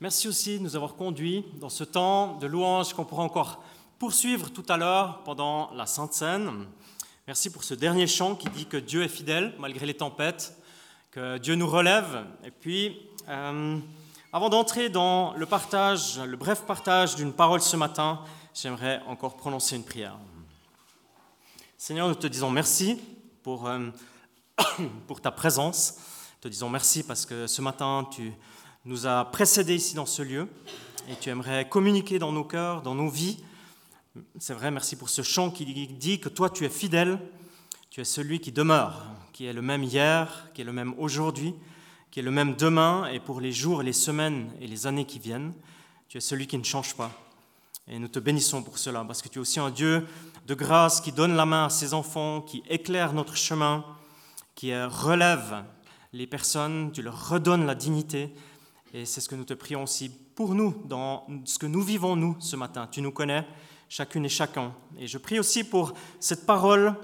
Merci aussi de nous avoir conduits dans ce temps de louange qu'on pourra encore poursuivre tout à l'heure pendant la Sainte Seine. Merci pour ce dernier chant qui dit que Dieu est fidèle malgré les tempêtes, que Dieu nous relève. Et puis, euh, avant d'entrer dans le partage, le bref partage d'une parole ce matin, j'aimerais encore prononcer une prière. Seigneur, nous te disons merci pour, euh, pour ta présence. Te disons merci parce que ce matin, tu nous as précédés ici dans ce lieu et tu aimerais communiquer dans nos cœurs, dans nos vies. C'est vrai, merci pour ce chant qui dit que toi, tu es fidèle, tu es celui qui demeure, qui est le même hier, qui est le même aujourd'hui, qui est le même demain et pour les jours, les semaines et les années qui viennent. Tu es celui qui ne change pas. Et nous te bénissons pour cela, parce que tu es aussi un Dieu de grâce qui donne la main à ses enfants, qui éclaire notre chemin, qui relève les personnes, tu leur redonnes la dignité. Et c'est ce que nous te prions aussi pour nous, dans ce que nous vivons, nous, ce matin. Tu nous connais, chacune et chacun. Et je prie aussi pour cette parole,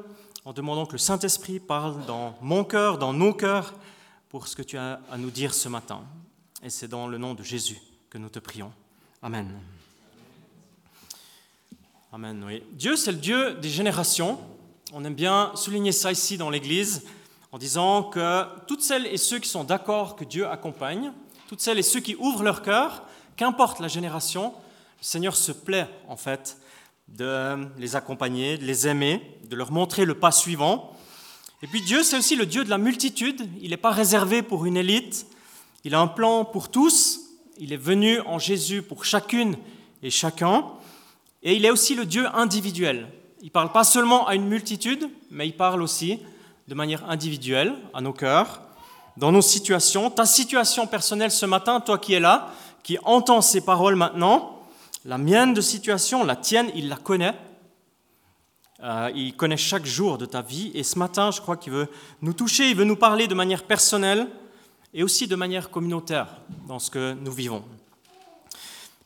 en demandant que le Saint-Esprit parle dans mon cœur, dans nos cœurs, pour ce que tu as à nous dire ce matin. Et c'est dans le nom de Jésus que nous te prions. Amen. Amen, oui. Dieu, c'est le Dieu des générations. On aime bien souligner ça ici dans l'Église en disant que toutes celles et ceux qui sont d'accord que Dieu accompagne, toutes celles et ceux qui ouvrent leur cœur, qu'importe la génération, le Seigneur se plaît en fait de les accompagner, de les aimer, de leur montrer le pas suivant. Et puis Dieu, c'est aussi le Dieu de la multitude. Il n'est pas réservé pour une élite. Il a un plan pour tous. Il est venu en Jésus pour chacune et chacun. Et il est aussi le Dieu individuel. Il parle pas seulement à une multitude, mais il parle aussi de manière individuelle à nos cœurs, dans nos situations. Ta situation personnelle ce matin, toi qui es là, qui entends ces paroles maintenant, la mienne de situation, la tienne, il la connaît. Euh, il connaît chaque jour de ta vie. Et ce matin, je crois qu'il veut nous toucher, il veut nous parler de manière personnelle et aussi de manière communautaire dans ce que nous vivons.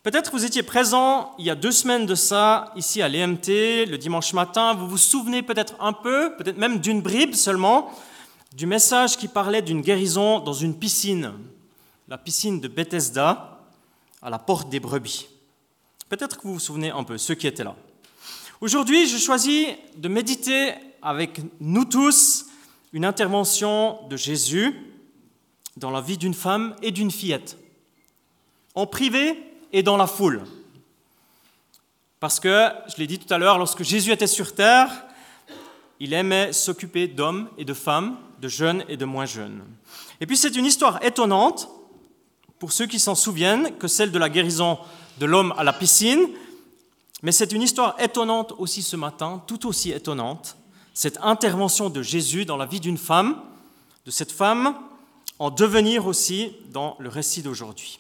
Peut-être vous étiez présent il y a deux semaines de ça, ici à l'EMT, le dimanche matin. Vous vous souvenez peut-être un peu, peut-être même d'une bribe seulement, du message qui parlait d'une guérison dans une piscine, la piscine de Bethesda, à la porte des brebis. Peut-être que vous vous souvenez un peu, ceux qui étaient là. Aujourd'hui, je choisis de méditer avec nous tous une intervention de Jésus dans la vie d'une femme et d'une fillette, en privé et dans la foule. Parce que, je l'ai dit tout à l'heure, lorsque Jésus était sur terre, il aimait s'occuper d'hommes et de femmes, de jeunes et de moins jeunes. Et puis c'est une histoire étonnante, pour ceux qui s'en souviennent, que celle de la guérison de l'homme à la piscine, mais c'est une histoire étonnante aussi ce matin, tout aussi étonnante, cette intervention de Jésus dans la vie d'une femme, de cette femme en devenir aussi dans le récit d'aujourd'hui.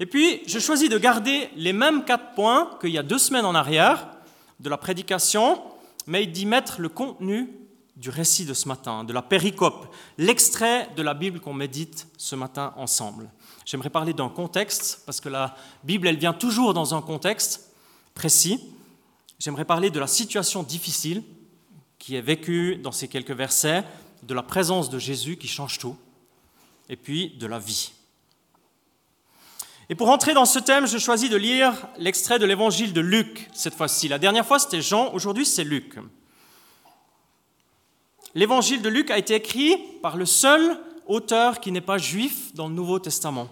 Et puis, je choisis de garder les mêmes quatre points qu'il y a deux semaines en arrière de la prédication, mais d'y mettre le contenu du récit de ce matin, de la péricope, l'extrait de la Bible qu'on médite ce matin ensemble. J'aimerais parler d'un contexte, parce que la Bible, elle vient toujours dans un contexte précis. J'aimerais parler de la situation difficile qui est vécue dans ces quelques versets, de la présence de Jésus qui change tout, et puis de la vie. Et pour entrer dans ce thème, je choisis de lire l'extrait de l'évangile de Luc cette fois-ci. La dernière fois, c'était Jean, aujourd'hui, c'est Luc. L'évangile de Luc a été écrit par le seul auteur qui n'est pas juif dans le Nouveau Testament.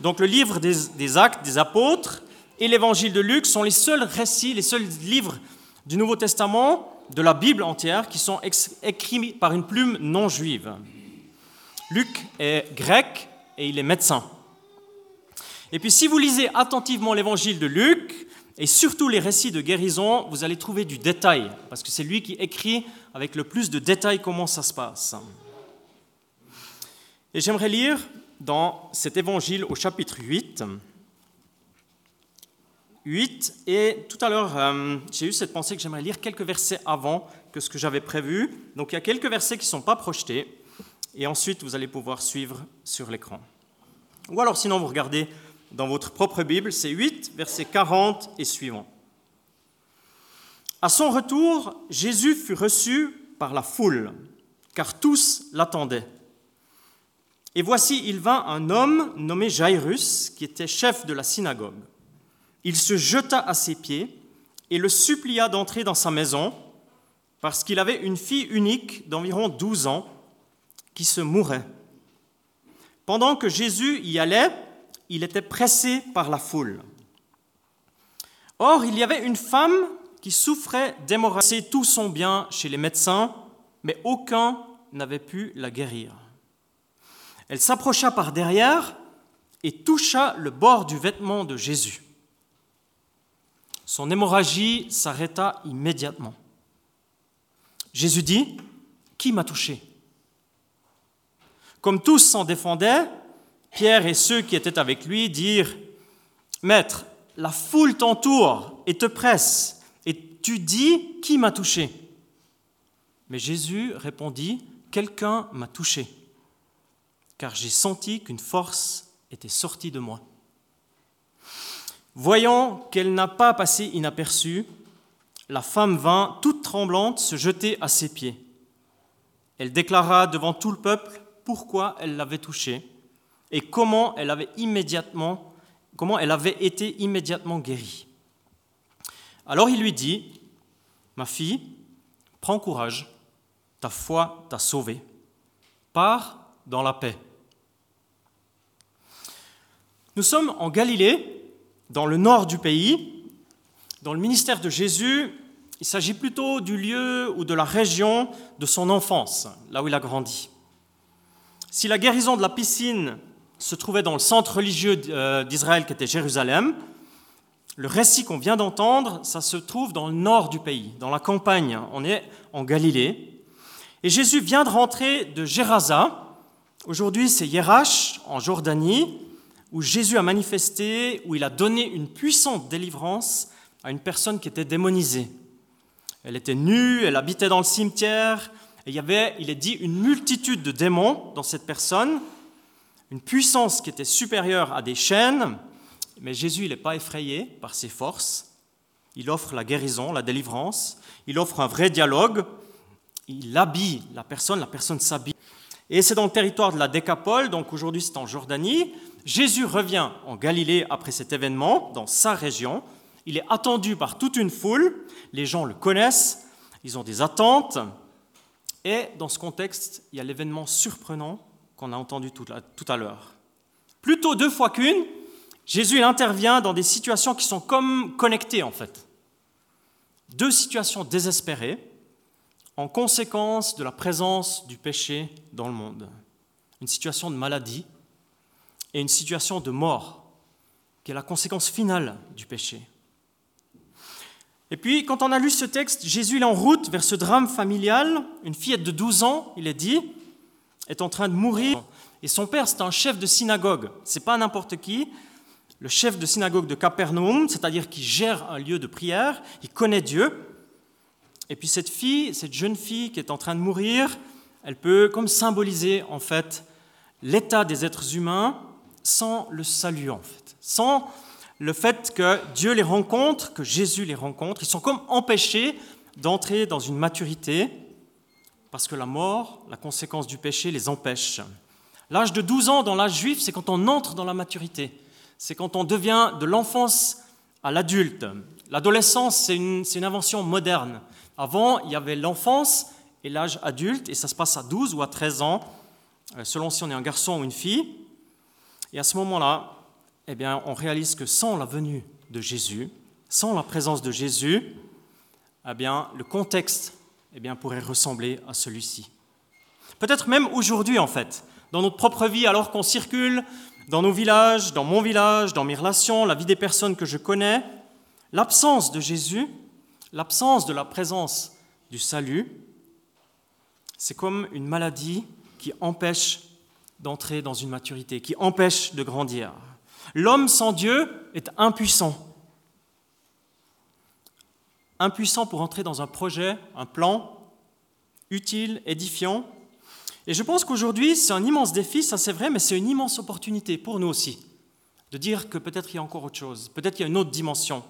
Donc le livre des, actes des apôtres et l'évangile de Luc sont les seuls récits, les seuls livres du Nouveau Testament, de la Bible entière, qui sont écrits par une plume non juive. Luc est grec et il est médecin. Et puis si vous lisez attentivement l'évangile de Luc, et surtout les récits de guérison, vous allez trouver du détail, parce que c'est lui qui écrit avec le plus de détails comment ça se passe. Et j'aimerais lire dans cet évangile au chapitre 8. 8, et tout à l'heure, euh, j'ai eu cette pensée que j'aimerais lire quelques versets avant que ce que j'avais prévu. Donc il y a quelques versets qui ne sont pas projetés, et ensuite vous allez pouvoir suivre sur l'écran. Ou alors sinon vous regardez dans votre propre Bible, c'est 8, versets 40 et suivants. À son retour, Jésus fut reçu par la foule, car tous l'attendaient. Et voici, il vint un homme nommé Jairus, qui était chef de la synagogue. Il se jeta à ses pieds et le supplia d'entrer dans sa maison, parce qu'il avait une fille unique d'environ 12 ans qui se mourait. Pendant que Jésus y allait, il était pressé par la foule. Or, il y avait une femme qui souffrait d'hémorragie tout son bien chez les médecins, mais aucun n'avait pu la guérir. Elle s'approcha par derrière et toucha le bord du vêtement de Jésus. Son hémorragie s'arrêta immédiatement. Jésus dit, Qui m'a touché? Comme tous s'en défendaient, Pierre et ceux qui étaient avec lui dirent, Maître, la foule t'entoure et te presse, et tu dis, Qui m'a touché? Mais Jésus répondit, Quelqu'un m'a touché, car j'ai senti qu'une force était sortie de moi. Voyant qu'elle n'a pas passé inaperçue, la femme vint, toute tremblante, se jeter à ses pieds. Elle déclara devant tout le peuple pourquoi elle l'avait touchée et comment elle avait immédiatement, comment elle avait été immédiatement guérie. Alors il lui dit Ma fille, prends courage, ta foi t'a sauvée. Pars dans la paix. Nous sommes en Galilée dans le nord du pays, dans le ministère de Jésus, il s'agit plutôt du lieu ou de la région de son enfance, là où il a grandi. Si la guérison de la piscine se trouvait dans le centre religieux euh, d'Israël qui était Jérusalem, le récit qu'on vient d'entendre, ça se trouve dans le nord du pays, dans la campagne. On est en Galilée. Et Jésus vient de rentrer de Gérasa. Aujourd'hui, c'est Yerash, en Jordanie où Jésus a manifesté, où il a donné une puissante délivrance à une personne qui était démonisée. Elle était nue, elle habitait dans le cimetière, et il y avait, il est dit, une multitude de démons dans cette personne, une puissance qui était supérieure à des chaînes, mais Jésus n'est pas effrayé par ses forces. Il offre la guérison, la délivrance, il offre un vrai dialogue, il habille la personne, la personne s'habille. Et c'est dans le territoire de la Décapole, donc aujourd'hui c'est en Jordanie, Jésus revient en Galilée après cet événement, dans sa région. Il est attendu par toute une foule. Les gens le connaissent, ils ont des attentes. Et dans ce contexte, il y a l'événement surprenant qu'on a entendu tout à l'heure. Plutôt deux fois qu'une, Jésus intervient dans des situations qui sont comme connectées en fait. Deux situations désespérées en conséquence de la présence du péché dans le monde. Une situation de maladie et une situation de mort, qui est la conséquence finale du péché. Et puis, quand on a lu ce texte, Jésus est en route vers ce drame familial. Une fillette de 12 ans, il est dit, est en train de mourir. Et son père, c'est un chef de synagogue. Ce n'est pas n'importe qui. Le chef de synagogue de Capernaum, c'est-à-dire qui gère un lieu de prière, il connaît Dieu. Et puis cette fille, cette jeune fille qui est en train de mourir, elle peut comme symboliser en fait l'état des êtres humains sans le salut en fait, sans le fait que Dieu les rencontre, que Jésus les rencontre. Ils sont comme empêchés d'entrer dans une maturité parce que la mort, la conséquence du péché, les empêche. L'âge de 12 ans dans l'âge juif, c'est quand on entre dans la maturité. C'est quand on devient de l'enfance à l'adulte. L'adolescence, c'est une, invention moderne. Avant, il y avait l'enfance et l'âge adulte, et ça se passe à 12 ou à 13 ans, euh, selon si on est un garçon ou une fille. Et à ce moment-là, eh bien, on réalise que sans la venue de Jésus, sans la présence de Jésus, eh bien, le contexte eh bien, pourrait ressembler à celui-ci. Peut-être même aujourd'hui, en fait, dans notre propre vie, alors qu'on circule dans nos villages, dans mon village, dans mes relations, la vie des personnes que je connais, l'absence de Jésus, l'absence de la présence du salut, c'est comme une maladie qui empêche d'entrer dans une maturité, qui empêche de grandir. L'homme sans Dieu est impuissant. Impuissant pour entrer dans un projet, un plan utile, édifiant. Et je pense qu'aujourd'hui, c'est un immense défi, ça c'est vrai, mais c'est une immense opportunité pour nous aussi, de dire que peut-être il y a encore autre chose, peut-être qu'il y a une autre dimension.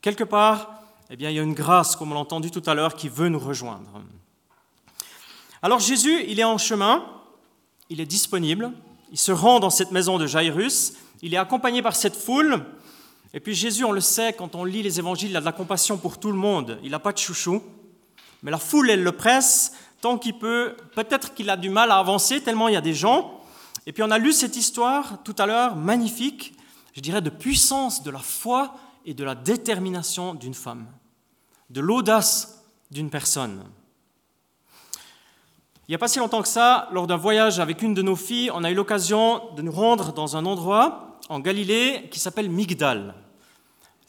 Quelque part, eh bien, il y a une grâce, comme on l'a entendu tout à l'heure, qui veut nous rejoindre. Alors Jésus, il est en chemin, il est disponible, Il se rend dans cette maison de Jairus, il est accompagné par cette foule, et puis Jésus, on le sait, quand on lit les évangiles, il a de la compassion pour tout le monde, il n'a pas de chouchou, mais la foule, elle le presse tant qu'il peut, peut-être qu'il a du mal à avancer, tellement il y a des gens, et puis on a lu cette histoire tout à l'heure, magnifique, je dirais de puissance, de la foi et de la détermination d'une femme, de l'audace d'une personne. Il n'y a pas si longtemps que ça, lors d'un voyage avec une de nos filles, on a eu l'occasion de nous rendre dans un endroit en Galilée qui s'appelle Migdal.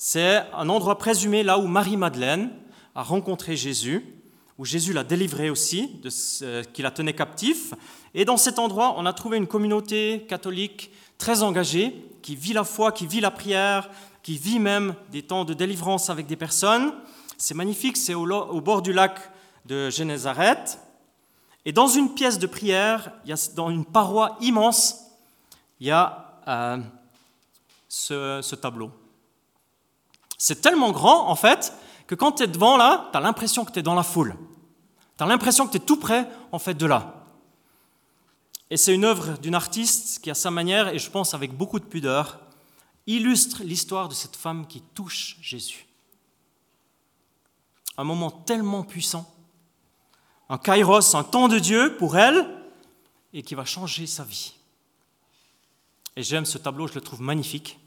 C'est un endroit présumé là où Marie-Madeleine a rencontré Jésus, où Jésus l'a délivré aussi, de ce qui la tenait captif. Et dans cet endroit, on a trouvé une communauté catholique très engagée, qui vit la foi, qui vit la prière, qui vit même des temps de délivrance avec des personnes. C'est magnifique, c'est au, bord du lac de Génézareth. Et dans une pièce de prière, dans une paroi immense, il y a euh, ce tableau. C'est tellement grand, en fait, que quand tu es devant là, tu as l'impression que tu es dans la foule. Tu as l'impression que tu es tout près, en fait, de là. Et c'est une œuvre d'une artiste qui, à sa manière, et je pense avec beaucoup de pudeur, illustre l'histoire de cette femme qui touche Jésus. Un moment tellement puissant un kairos, un temps de Dieu pour elle, et qui va changer sa vie. Et j'aime ce tableau, je le trouve magnifique.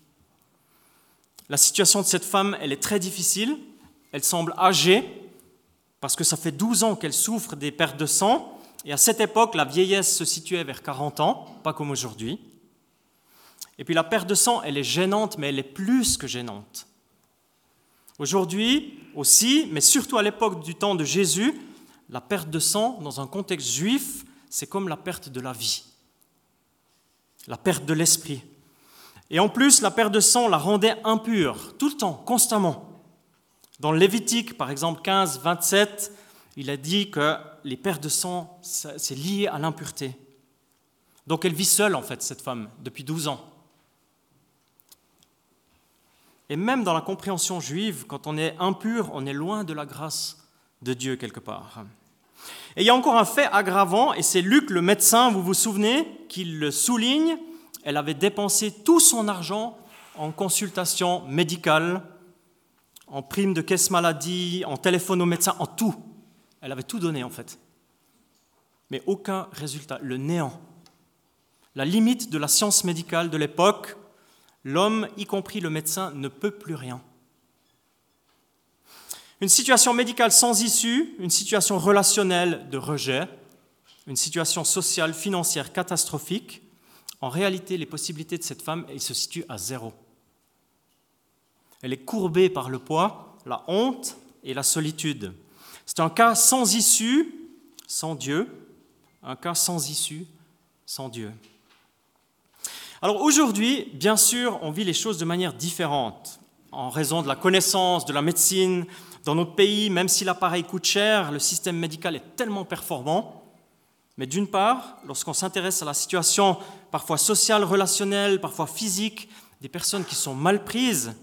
La situation de cette femme, elle est très difficile. Elle semble âgée, parce que ça fait 12 ans qu'elle souffre des pertes de sang. Et à cette époque, la vieillesse se situait vers 40 ans, pas comme aujourd'hui. Et puis la perte de sang, elle est gênante, mais elle est plus que gênante. Aujourd'hui aussi, mais surtout à l'époque du temps de Jésus, la perte de sang, dans un contexte juif, c'est comme la perte de la vie, la perte de l'esprit. Et en plus, la perte de sang la rendait impure, tout le temps, constamment. Dans Lévitique, par exemple 15, 27, il a dit que les pertes de sang, c'est lié à l'impureté. Donc elle vit seule, en fait, cette femme, depuis 12 ans. Et même dans la compréhension juive, quand on est impur, on est loin de la grâce de Dieu quelque part. Et il y a encore un fait aggravant, et c'est Luc, le médecin, vous vous souvenez, qui le souligne. Elle avait dépensé tout son argent en consultation médicale, en prime de caisse maladie, en téléphone au médecin, en tout. Elle avait tout donné en fait. Mais aucun résultat, le néant. La limite de la science médicale de l'époque, l'homme, y compris le médecin, ne peut plus rien. Une situation médicale sans issue, une situation relationnelle de rejet, une situation sociale, financière catastrophique. En réalité, les possibilités de cette femme, elles se situent à zéro. Elle est courbée par le poids, la honte et la solitude. C'est un cas sans issue, sans Dieu, un cas sans issue, sans Dieu. Alors aujourd'hui, bien sûr, on vit les choses de manière différente en raison de la connaissance, de la médecine, dans notre pays, même si l'appareil coûte cher, le système médical est tellement performant. Mais d'une part, lorsqu'on s'intéresse à la situation parfois sociale, relationnelle, parfois physique des personnes qui sont mal prises,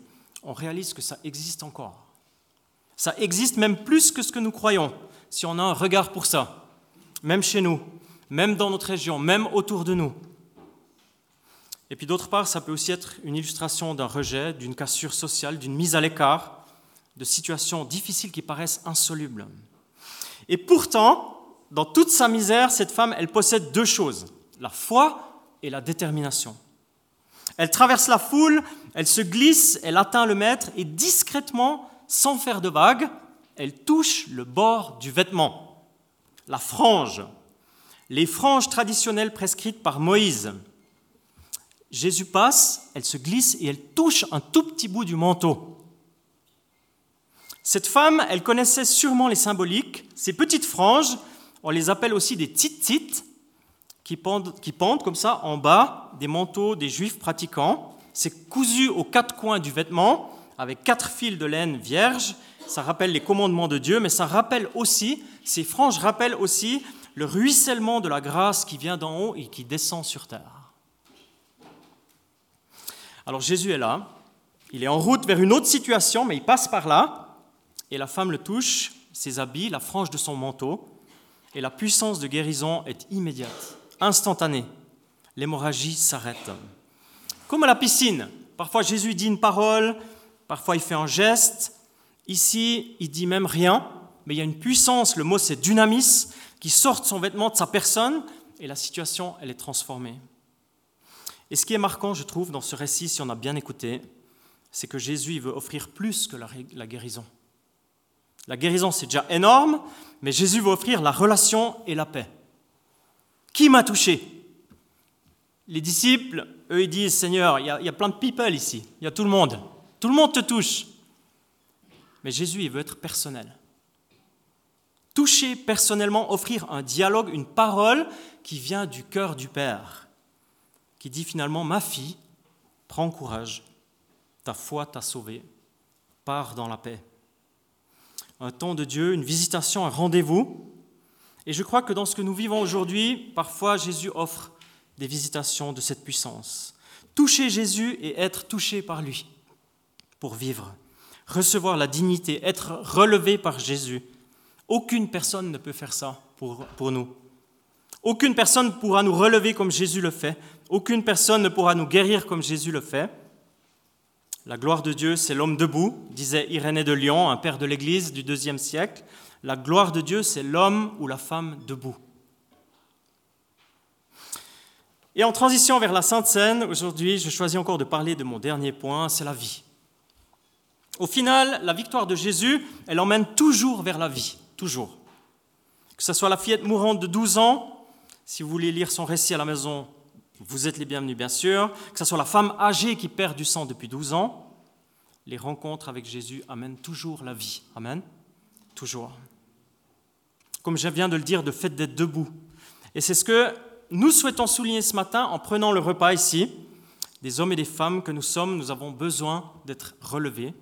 on réalise que ça existe encore. Ça existe même plus que ce que nous croyons, si on a un regard pour ça, même chez nous, même dans notre région, même autour de nous. Et puis d'autre part, ça peut aussi être une illustration d'un rejet, d'une cassure sociale, d'une mise à l'écart, de situations difficiles qui paraissent insolubles. Et pourtant, dans toute sa misère, cette femme, elle possède deux choses, la foi et la détermination. Elle traverse la foule, elle se glisse, elle atteint le maître et discrètement, sans faire de vagues, elle touche le bord du vêtement, la frange, les franges traditionnelles prescrites par Moïse. Jésus passe, elle se glisse et elle touche un tout petit bout du manteau. Cette femme, elle connaissait sûrement les symboliques. Ces petites franges, on les appelle aussi des tzitzit, qui qui pendent comme ça en bas des manteaux des juifs pratiquants. C'est cousu aux quatre coins du vêtement avec quatre fils de laine vierge. Ça rappelle les commandements de Dieu, mais ça rappelle aussi, ces franges rappellent aussi le ruissellement de la grâce qui vient d'en haut et qui descend sur terre. Alors Jésus est là, il est en route vers une autre situation, mais il passe par là et la femme le touche, ses habits, la frange de son manteau, et la puissance de guérison est immédiate, instantanée. l'hémorragie s'arrête. Comme à la piscine, parfois Jésus dit une parole, parfois il fait un geste, ici il dit même rien, mais il y a une puissance, le mot c'est dynamis, qui sort de son vêtement, de sa personne, et la situation, elle est transformée. Et ce qui est marquant, je trouve, dans ce récit, si on a bien écouté, c'est que Jésus veut offrir plus que la guérison. La guérison, c'est déjà énorme, mais Jésus veut offrir la relation et la paix. Qui m'a touché? Les disciples, eux, ils disent, Seigneur, il y, a, plein de people ici, il y a tout le monde. Tout le monde te touche. Mais Jésus, il veut être personnel. Toucher personnellement, offrir un dialogue, une parole qui vient du cœur du Père, qui dit finalement, ma fille, prends courage, ta foi t'a sauvée, pars dans la paix. Un temps de Dieu, une visitation, un rendez-vous. Et je crois que dans ce que nous vivons aujourd'hui, parfois Jésus offre des visitations de cette puissance. Toucher Jésus et être touché par lui pour vivre. Recevoir la dignité, être relevé par Jésus. Aucune personne ne peut faire ça pour, pour nous. Aucune personne ne pourra nous relever comme Jésus le fait. Aucune personne ne pourra nous guérir comme Jésus le fait. La gloire de Dieu, c'est l'homme debout, disait Irénée de Lyon, un père de l'Église du deuxième siècle. La gloire de Dieu, c'est l'homme ou la femme debout. Et en transition vers la Sainte Seine, aujourd'hui, je choisis encore de parler de mon dernier point, c'est la vie. Au final, la victoire de Jésus, elle emmène toujours vers la vie, toujours. Que ce soit la fillette mourante de 12 ans, si vous voulez lire son récit à la maison, vous êtes les bienvenus, bien sûr. Que ce soit la femme âgée qui perd du sang depuis 12 ans, les rencontres avec Jésus amènent toujours la vie. Amen. Toujours. Comme je viens de le dire, de fait d'être debout. Et c'est ce que nous souhaitons souligner ce matin en prenant le repas ici. Des hommes et des femmes que nous sommes, nous avons besoin d'être relevés,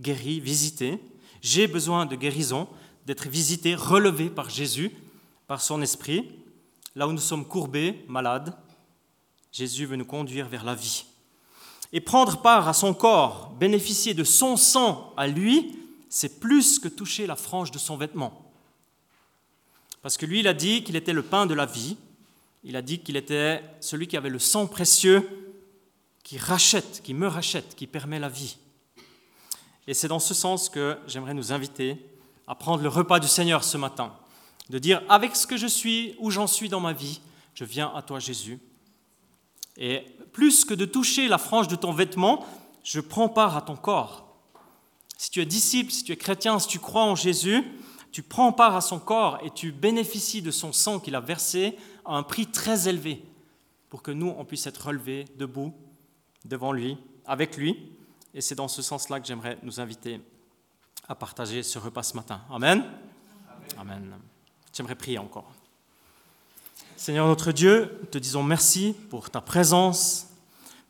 guéris, visités. J'ai besoin de guérison, d'être visité, relevé par Jésus, par son esprit. Là où nous sommes courbés, malades, Jésus veut nous conduire vers la vie. Et prendre part à son corps, bénéficier de son sang à lui, c'est plus que toucher la frange de son vêtement. Parce que lui, il a dit qu'il était le pain de la vie, il a dit qu'il était celui qui avait le sang précieux, qui rachète, qui me rachète, qui permet la vie. Et c'est dans ce sens que j'aimerais nous inviter à prendre le repas du Seigneur ce matin, de dire, avec ce que je suis, où j'en suis dans ma vie, je viens à toi Jésus, et plus que de toucher la frange de ton vêtement, je prends part à ton corps. Si tu es disciple, si tu es chrétien, si tu crois en Jésus, tu prends part à son corps et tu bénéficies de son sang qu'il a versé à un prix très élevé pour que nous, on puisse être relevés debout devant lui, avec lui. Et c'est dans ce sens-là que j'aimerais nous inviter à partager ce repas ce matin. Amen. Amen. Amen. J'aimerais prier encore. Seigneur notre Dieu, te disons merci pour ta présence.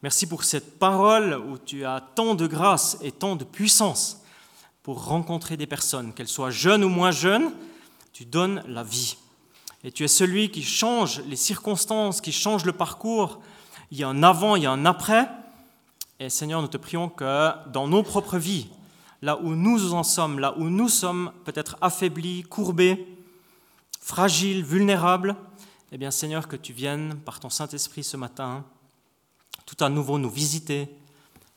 Merci pour cette parole où tu as tant de grâce et tant de puissance pour rencontrer des personnes, qu'elles soient jeunes ou moins jeunes. Tu donnes la vie. Et tu es celui qui change les circonstances, qui change le parcours. Il y a un avant, il y a un après. Et Seigneur, nous te prions que dans nos propres vies, là où nous en sommes, là où nous sommes peut-être affaiblis, courbés, fragiles, vulnérables, eh bien Seigneur, que tu viennes par ton Saint-Esprit ce matin, tout à nouveau nous visiter,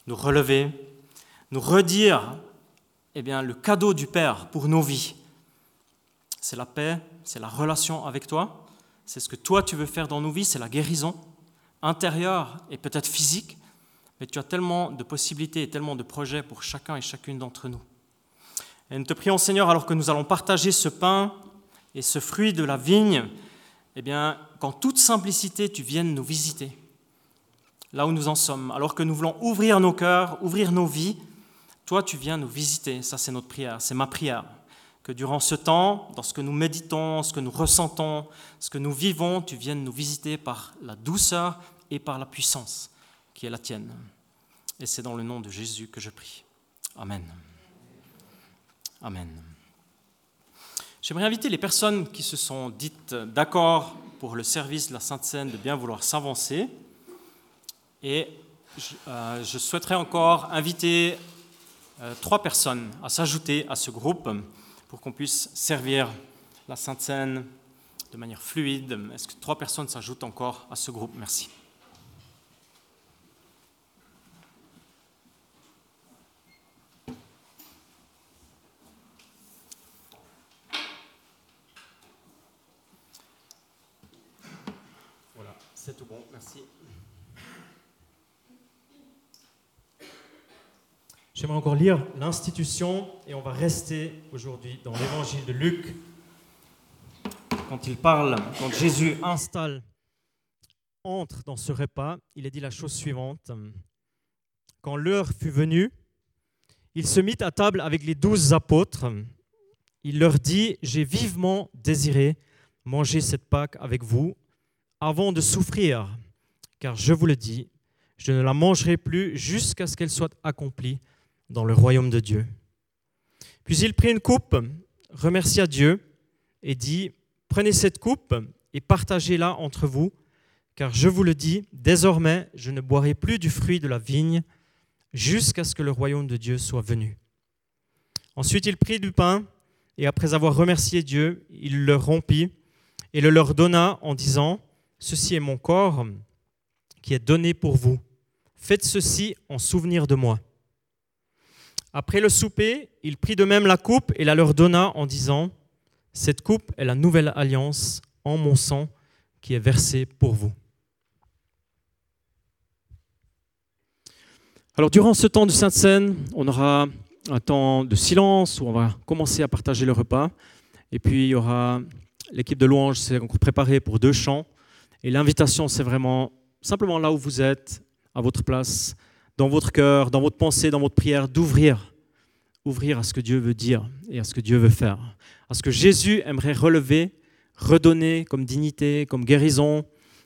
nous relever, nous redire eh bien, le cadeau du Père pour nos vies. C'est la paix, c'est la relation avec toi, c'est ce que toi tu veux faire dans nos vies, c'est la guérison intérieure et peut-être physique, mais tu as tellement de possibilités et tellement de projets pour chacun et chacune d'entre nous. Et nous te prions Seigneur, alors que nous allons partager ce pain et ce fruit de la vigne, eh bien, qu'en toute simplicité, tu viennes nous visiter, là où nous en sommes, alors que nous voulons ouvrir nos cœurs, ouvrir nos vies, toi, tu viens nous visiter. Ça, c'est notre prière, c'est ma prière. Que durant ce temps, dans ce que nous méditons, ce que nous ressentons, ce que nous vivons, tu viennes nous visiter par la douceur et par la puissance qui est la tienne. Et c'est dans le nom de Jésus que je prie. Amen. Amen. J'aimerais inviter les personnes qui se sont dites d'accord pour le service de la Sainte Seine de bien vouloir s'avancer. Et je, euh, souhaiterais encore inviter euh, trois personnes à s'ajouter à ce groupe pour qu'on puisse servir la Sainte Seine de manière fluide. Est-ce que trois personnes s'ajoutent encore à ce groupe? Merci. tout bon, merci. J'aimerais encore lire l'institution et on va rester aujourd'hui dans l'évangile de Luc. Quand il parle, quand Jésus installe, entre dans ce repas, il a dit la chose suivante. Quand l'heure fut venue, il se mit à table avec les douze apôtres. Il leur dit, j'ai vivement désiré manger cette Pâque avec vous avant de souffrir, car je vous le dis, je ne la mangerai plus jusqu'à ce qu'elle soit accomplie dans le royaume de Dieu. Puis il prit une coupe, remercia Dieu et dit, prenez cette coupe et partagez-la entre vous, car je vous le dis, désormais je ne boirai plus du fruit de la vigne jusqu'à ce que le royaume de Dieu soit venu. Ensuite il prit du pain et après avoir remercié Dieu, il le rompit et le leur donna en disant, Ceci est mon corps qui est donné pour vous. Faites ceci en souvenir de moi. Après le souper, il prit de même la coupe et la leur donna en disant, Cette coupe est la nouvelle alliance en mon sang qui est versée pour vous. Alors durant ce temps de Sainte Seine, on aura un temps de silence où on va commencer à partager le repas. Et puis il y aura l'équipe de louange s'est encore préparée pour deux chants. Et l'invitation, c'est vraiment simplement là où vous êtes, à votre place, dans votre cœur, dans votre pensée, dans votre prière, d'ouvrir, ouvrir à ce que Dieu veut dire et à ce que Dieu veut faire, à ce que Jésus aimerait relever, redonner comme dignité, comme guérison,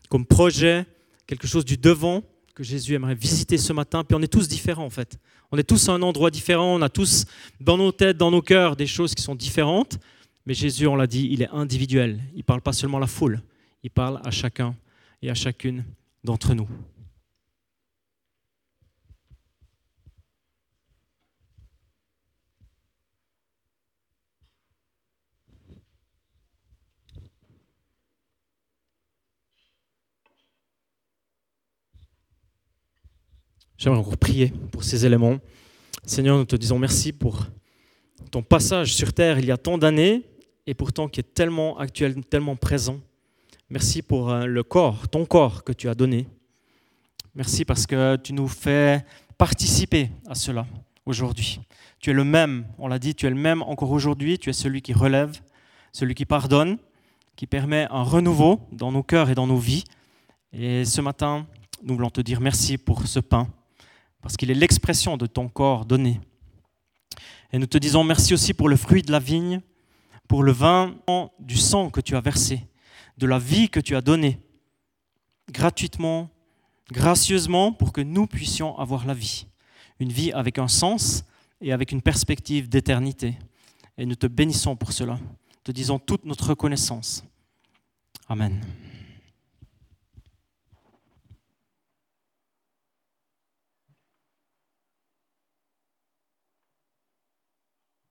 comme projet, quelque chose du devant que Jésus aimerait visiter ce matin. Puis on est tous différents en fait. On est tous à un endroit différent, on a tous dans nos têtes, dans nos cœurs des choses qui sont différentes. Mais Jésus, on l'a dit, il est individuel. Il ne parle pas seulement à la foule, il parle à chacun et à chacune d'entre nous. J'aimerais encore prier pour ces éléments. Seigneur, nous te disons merci pour ton passage sur terre il y a tant d'années et pourtant qui est tellement actuel, tellement présent. Merci pour euh, le corps, ton corps que tu as donné. Merci parce que tu nous fais participer à cela aujourd'hui. Tu es le même, on l'a dit, tu es le même encore aujourd'hui, tu es celui qui relève, celui qui pardonne, qui permet un renouveau dans nos cœurs et dans nos vies. Et ce matin, nous voulons te dire merci pour ce pain parce qu'il est l'expression de ton corps donné. Et nous te disons merci aussi pour le fruit de la vigne, pour le vin du sang que tu as versé, de la vie que tu as donnée, gratuitement, gracieusement, pour que nous puissions avoir la vie. Une vie avec un sens et avec une perspective d'éternité. Et nous te bénissons pour cela. Te disons toute notre reconnaissance. Amen.